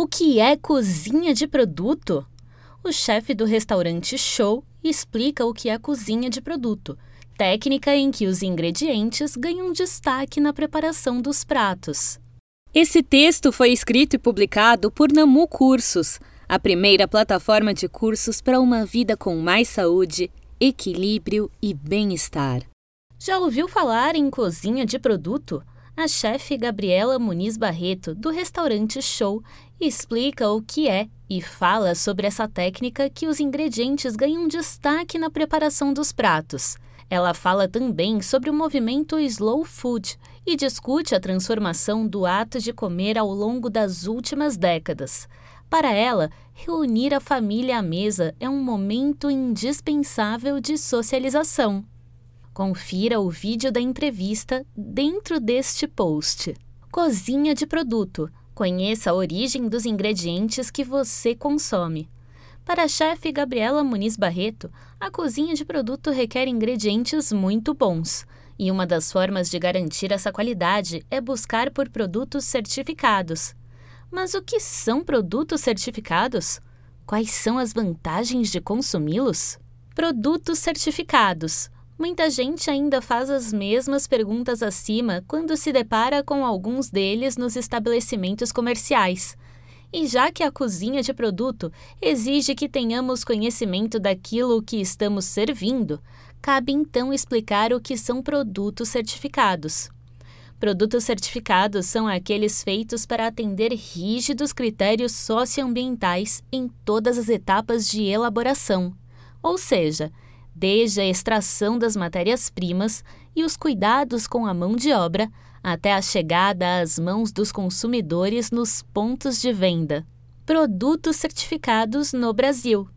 O que é cozinha de produto? O chefe do restaurante Show explica o que é cozinha de produto, técnica em que os ingredientes ganham destaque na preparação dos pratos. Esse texto foi escrito e publicado por Namu Cursos, a primeira plataforma de cursos para uma vida com mais saúde, equilíbrio e bem-estar. Já ouviu falar em cozinha de produto? A chefe Gabriela Muniz Barreto, do restaurante Show, explica o que é e fala sobre essa técnica que os ingredientes ganham destaque na preparação dos pratos. Ela fala também sobre o movimento Slow Food e discute a transformação do ato de comer ao longo das últimas décadas. Para ela, reunir a família à mesa é um momento indispensável de socialização. Confira o vídeo da entrevista dentro deste post. Cozinha de produto. Conheça a origem dos ingredientes que você consome. Para a chefe Gabriela Muniz Barreto, a cozinha de produto requer ingredientes muito bons. E uma das formas de garantir essa qualidade é buscar por produtos certificados. Mas o que são produtos certificados? Quais são as vantagens de consumi-los? Produtos certificados Muita gente ainda faz as mesmas perguntas acima quando se depara com alguns deles nos estabelecimentos comerciais. E já que a cozinha de produto exige que tenhamos conhecimento daquilo que estamos servindo, cabe então explicar o que são produtos certificados. Produtos certificados são aqueles feitos para atender rígidos critérios socioambientais em todas as etapas de elaboração. Ou seja, desde a extração das matérias-primas e os cuidados com a mão de obra, até a chegada às mãos dos consumidores nos pontos de venda. Produtos certificados no Brasil.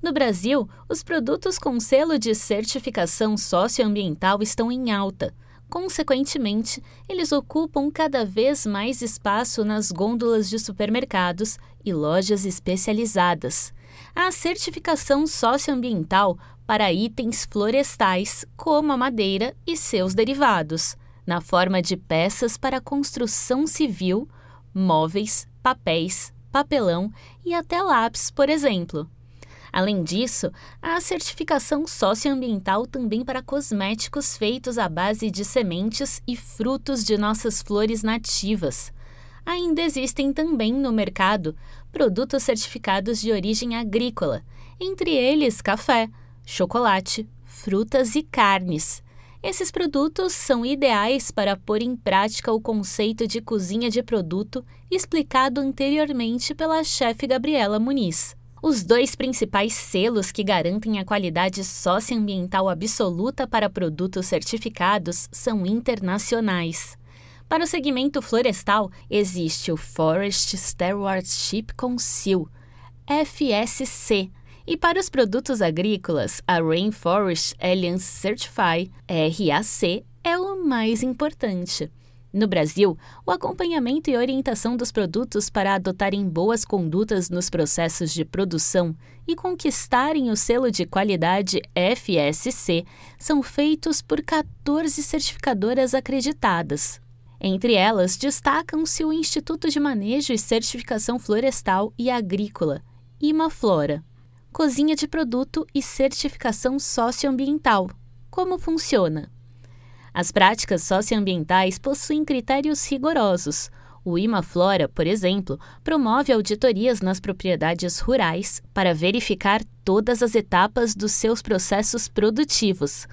No Brasil, os produtos com selo de certificação socioambiental estão em alta. Consequentemente, eles ocupam cada vez mais espaço nas gôndolas de supermercados e lojas especializadas. A certificação socioambiental para itens florestais, como a madeira e seus derivados, na forma de peças para construção civil, móveis, papéis, papelão e até lápis, por exemplo. Além disso, há a certificação socioambiental também para cosméticos feitos à base de sementes e frutos de nossas flores nativas. Ainda existem também no mercado produtos certificados de origem agrícola, entre eles café, chocolate, frutas e carnes. Esses produtos são ideais para pôr em prática o conceito de cozinha de produto explicado anteriormente pela chefe Gabriela Muniz. Os dois principais selos que garantem a qualidade socioambiental absoluta para produtos certificados são internacionais. Para o segmento florestal, existe o Forest Stewardship Council, FSC, e para os produtos agrícolas, a Rainforest Alliance Certify, RAC, é o mais importante. No Brasil, o acompanhamento e orientação dos produtos para adotarem boas condutas nos processos de produção e conquistarem o selo de qualidade FSC são feitos por 14 certificadoras acreditadas. Entre elas, destacam-se o Instituto de Manejo e Certificação Florestal e Agrícola, IMAFlora cozinha de produto e certificação socioambiental. Como funciona? As práticas socioambientais possuem critérios rigorosos. O IMAFlora, por exemplo, promove auditorias nas propriedades rurais para verificar todas as etapas dos seus processos produtivos.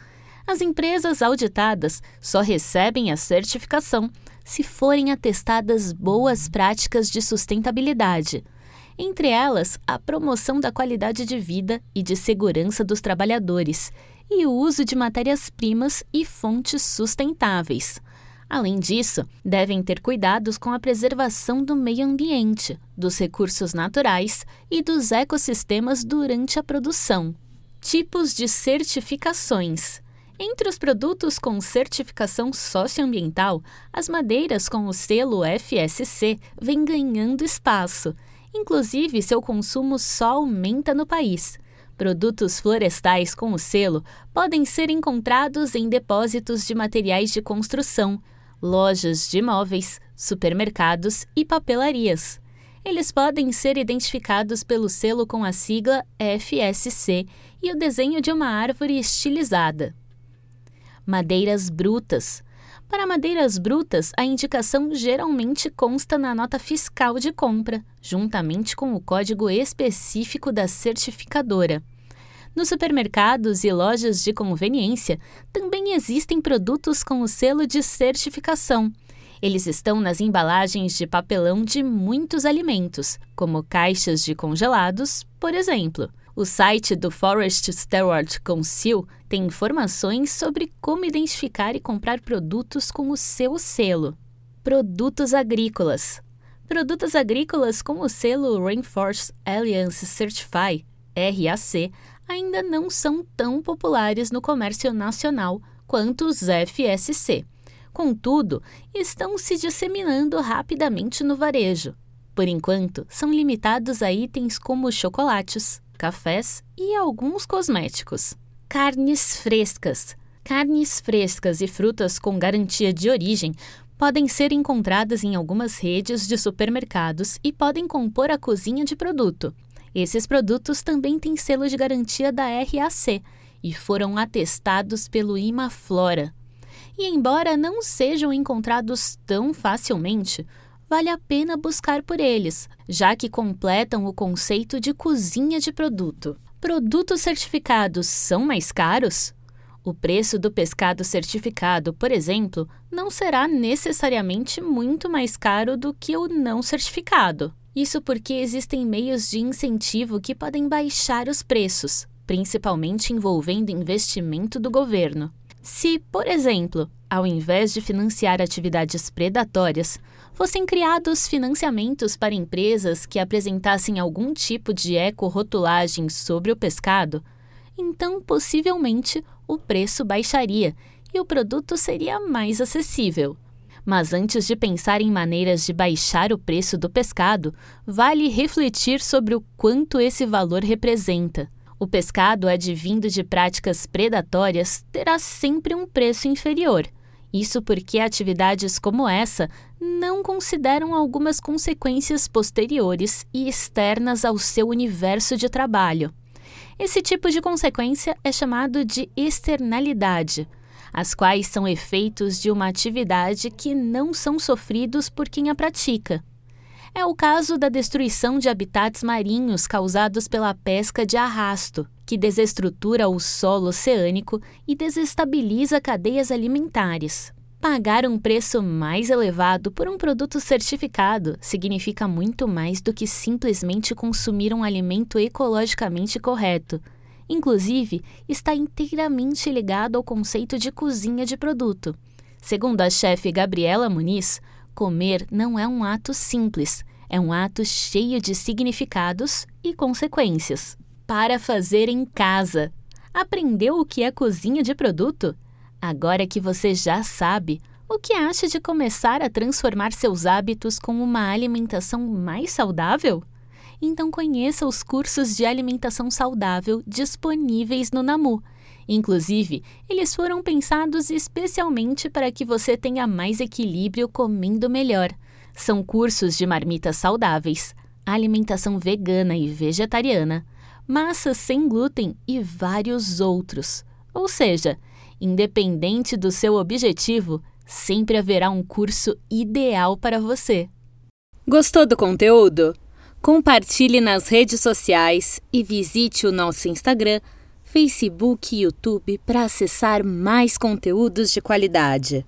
As empresas auditadas só recebem a certificação se forem atestadas boas práticas de sustentabilidade entre elas a promoção da qualidade de vida e de segurança dos trabalhadores e o uso de matérias-primas e fontes sustentáveis. Além disso, devem ter cuidados com a preservação do meio ambiente, dos recursos naturais e dos ecossistemas durante a produção. Tipos de certificações. Entre os produtos com certificação socioambiental, as madeiras com o selo FSC vêm ganhando espaço Inclusive, seu consumo só aumenta no país. Produtos florestais com o selo podem ser encontrados em depósitos de materiais de construção, lojas de móveis, supermercados e papelarias. Eles podem ser identificados pelo selo com a sigla FSC e o desenho de uma árvore estilizada. Madeiras brutas. Para madeiras brutas, a indicação geralmente consta na nota fiscal de compra, juntamente com o código específico da certificadora. Nos supermercados e lojas de conveniência também existem produtos com o selo de certificação. Eles estão nas embalagens de papelão de muitos alimentos, como caixas de congelados, por exemplo. O site do Forest Steward Council tem informações sobre como identificar e comprar produtos com o seu selo. Produtos agrícolas. Produtos agrícolas com o selo Rainforest Alliance Certify, RAC, ainda não são tão populares no comércio nacional quanto os FSC. Contudo, estão se disseminando rapidamente no varejo. Por enquanto, são limitados a itens como chocolates, cafés e alguns cosméticos. Carnes frescas. Carnes frescas e frutas com garantia de origem podem ser encontradas em algumas redes de supermercados e podem compor a cozinha de produto. Esses produtos também têm selo de garantia da RAC e foram atestados pelo Imaflora, e embora não sejam encontrados tão facilmente, vale a pena buscar por eles, já que completam o conceito de cozinha de produto. Produtos certificados são mais caros? O preço do pescado certificado, por exemplo, não será necessariamente muito mais caro do que o não certificado. Isso porque existem meios de incentivo que podem baixar os preços, principalmente envolvendo investimento do governo. Se, por exemplo, ao invés de financiar atividades predatórias, fossem criados financiamentos para empresas que apresentassem algum tipo de eco-rotulagem sobre o pescado, então possivelmente o preço baixaria e o produto seria mais acessível. Mas antes de pensar em maneiras de baixar o preço do pescado, vale refletir sobre o quanto esse valor representa. O pescado advindo de práticas predatórias terá sempre um preço inferior. Isso porque atividades como essa não consideram algumas consequências posteriores e externas ao seu universo de trabalho. Esse tipo de consequência é chamado de externalidade, as quais são efeitos de uma atividade que não são sofridos por quem a pratica. É o caso da destruição de habitats marinhos causados pela pesca de arrasto, que desestrutura o solo oceânico e desestabiliza cadeias alimentares. Pagar um preço mais elevado por um produto certificado significa muito mais do que simplesmente consumir um alimento ecologicamente correto. Inclusive, está inteiramente ligado ao conceito de cozinha de produto. Segundo a chefe Gabriela Muniz, Comer não é um ato simples, é um ato cheio de significados e consequências. Para fazer em casa. Aprendeu o que é cozinha de produto? Agora que você já sabe, o que acha de começar a transformar seus hábitos com uma alimentação mais saudável? Então conheça os cursos de alimentação saudável disponíveis no Namu Inclusive, eles foram pensados especialmente para que você tenha mais equilíbrio comendo melhor. São cursos de marmitas saudáveis, alimentação vegana e vegetariana, massas sem glúten e vários outros. Ou seja, independente do seu objetivo, sempre haverá um curso ideal para você. Gostou do conteúdo? Compartilhe nas redes sociais e visite o nosso Instagram Facebook e YouTube para acessar mais conteúdos de qualidade.